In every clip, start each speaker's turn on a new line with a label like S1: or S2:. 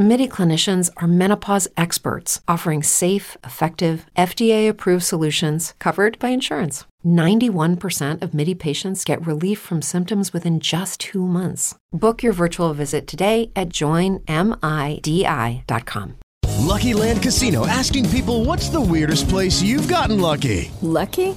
S1: MIDI clinicians are menopause experts offering safe, effective, FDA approved solutions covered by insurance. 91% of MIDI patients get relief from symptoms within just two months. Book your virtual visit today at joinmidi.com.
S2: Lucky Land Casino asking people what's the weirdest place you've gotten lucky?
S3: Lucky?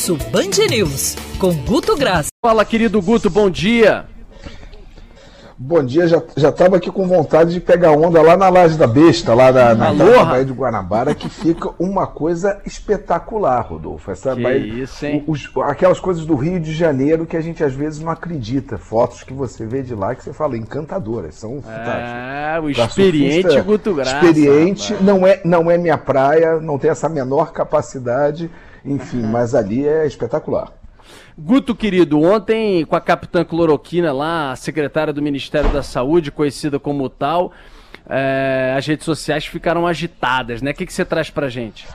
S4: Pulso Band News com Guto Graça.
S5: Fala, querido Guto, bom dia.
S6: Bom dia, já, já tava aqui com vontade de pegar onda lá na Laje da Besta, lá na, na, na Baía de Guanabara, que fica uma coisa espetacular, Rodolfo. Essa
S5: que
S6: Baía,
S5: isso, hein?
S6: os- aquelas coisas do Rio de Janeiro que a gente às vezes não acredita. Fotos que você vê de lá que você fala encantadoras, são fantásticas.
S5: É, o
S6: Pra
S5: experiente
S6: surfista,
S5: Guto Graça.
S6: Experiente,
S5: rapaz.
S6: não é, não é minha praia, não tem essa menor capacidade, enfim, mas ali é espetacular.
S5: Guto, querido, ontem com a capitã Cloroquina lá, a secretária do Ministério da Saúde, conhecida como tal, é, as redes sociais ficaram agitadas, né? O que, que você traz pra gente?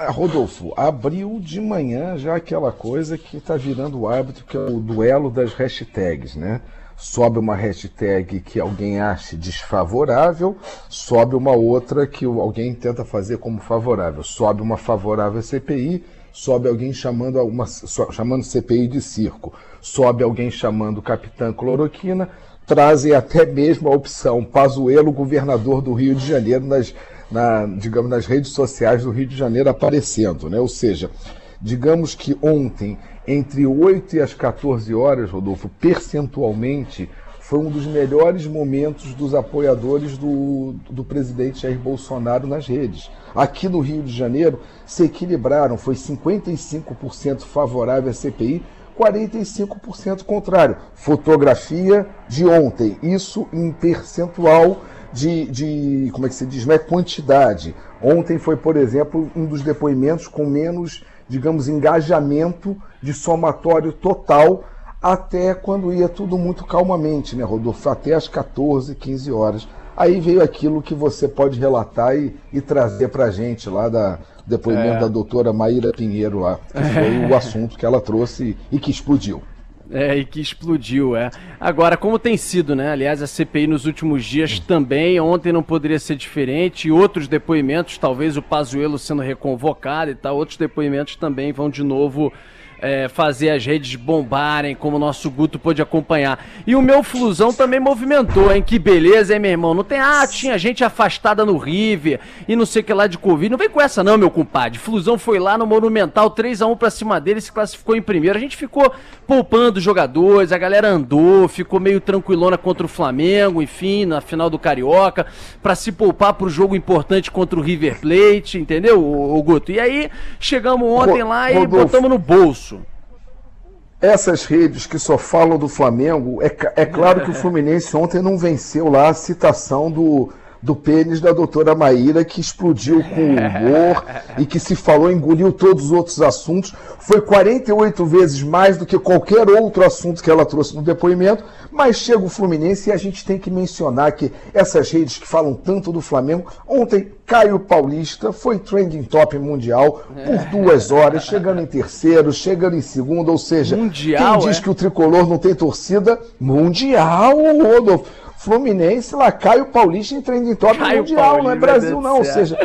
S6: Ah, Rodolfo, abriu de manhã já aquela coisa que está virando o hábito, que é o duelo das hashtags, né? Sobe uma hashtag que alguém acha desfavorável, sobe uma outra que alguém tenta fazer como favorável. Sobe uma favorável CPI, sobe alguém chamando uma chamando CPI de circo, sobe alguém chamando Capitã Cloroquina, trazem até mesmo a opção Pazuello, governador do Rio de Janeiro, nas, na, digamos, nas redes sociais do Rio de Janeiro aparecendo, né? Ou seja, digamos que ontem, entre 8 e as 14 horas, Rodolfo, percentualmente, foi um dos melhores momentos dos apoiadores do, do presidente Jair Bolsonaro nas redes. Aqui no Rio de Janeiro, se equilibraram, foi 55% favorável à CPI, 45% contrário. Fotografia de ontem, isso em percentual de, de como é que se diz, não é quantidade. Ontem foi, por exemplo, um dos depoimentos com menos, digamos, engajamento de somatório total até quando ia tudo muito calmamente, né, Rodolfo? Até às 14, 15 horas. Aí veio aquilo que você pode relatar e, e trazer para a gente lá da depoimento
S5: É.
S6: da doutora Maíra Pinheiro lá, que foi o assunto que ela trouxe e que explodiu.
S5: É, e que explodiu, é. Agora, como tem sido, né? Aliás, a CPI nos últimos dias também, ontem não poderia ser diferente, e outros depoimentos, talvez o Pazuello sendo reconvocado e tal, outros depoimentos também vão de novo é, fazer as redes bombarem, como o nosso Guto pôde acompanhar. E o meu Flusão também movimentou, hein? Que beleza, hein, meu irmão? Não tem, ah, tinha gente afastada no River e não sei o que lá de Covid. Não vem com essa não, meu compadre. Flusão foi lá no Monumental, 3 a 1 pra cima dele, se classificou em primeiro. A gente ficou poupando os jogadores, a galera andou, ficou meio tranquilona contra o Flamengo, enfim, na final do Carioca, pra se poupar pro jogo importante contra o River Plate, entendeu, o, Guto? E aí, chegamos ontem lá e
S6: Rodolfo.
S5: botamos no bolso.
S6: Essas redes que só falam do Flamengo, é, é claro que o Fluminense ontem não venceu lá a citação do, do pênis da doutora Maíra, que explodiu com humor e que se falou, engoliu todos os outros assuntos. Foi 48 vezes mais do que qualquer outro assunto que ela trouxe no depoimento, mas chega o Fluminense e a gente tem que mencionar que essas redes que falam tanto do Flamengo, ontem Caio Paulista foi trending top mundial por duas horas, chegando em terceiro, chegando em segundo, ou seja,
S5: Mundial,
S6: quem diz
S5: é?
S6: que o tricolor não tem torcida, mundial, Rodolfo. Fluminense lá, Caio Paulista em trending top
S5: Caio
S6: mundial, não é Brasil não, ou
S5: do
S6: seja,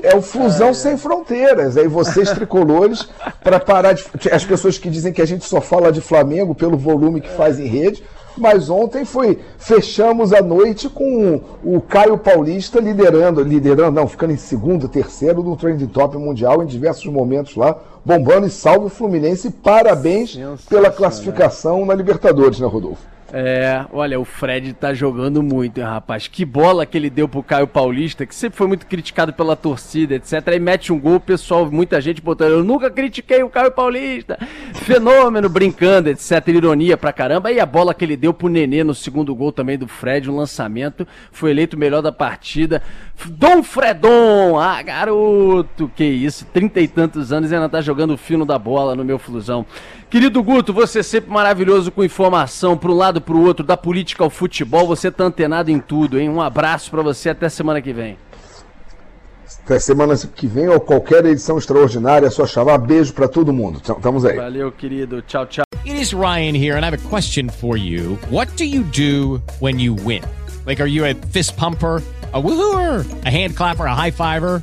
S6: é o fusão sem fronteiras. Aí vocês tricolores, para parar de. As pessoas que dizem que a gente só fala de Flamengo pelo volume que faz em rede. Mas ontem foi. Fechamos a noite com o Caio Paulista liderando, liderando, não, ficando em segundo, terceiro no trending top mundial em diversos momentos lá, bombando e salve o Fluminense. Parabéns pela classificação na Libertadores, né, Rodolfo?
S5: É, olha, o Fred tá jogando muito, hein, rapaz. Que bola que ele deu pro Caio Paulista, que sempre foi muito criticado pela torcida, etc. Aí mete um gol, pessoal, muita gente botando. Eu nunca critiquei o Caio Paulista. Fenômeno, brincando, etc. Ironia pra caramba. E a bola que ele deu pro Nenê no segundo gol também do Fred, um lançamento. Foi eleito o melhor da partida. Dom Fredon! Ah, garoto! Que isso, trinta e tantos anos e ainda tá jogando o fino da bola no meu flusão. Querido Guto, você é sempre maravilhoso com informação para um lado para o outro, da política ao futebol, você tá antenado em tudo, hein? Um abraço para você, até semana que vem.
S6: Até semana que vem ou qualquer edição extraordinária, é só chamar. Beijo para todo mundo. Estamos aí.
S5: Valeu, querido. Tchau, tchau.
S7: It is Ryan here and I have a question for you. What do you do when you win? Like, are you a fist pumper? a woohooer, a hand clapper, a high fiver.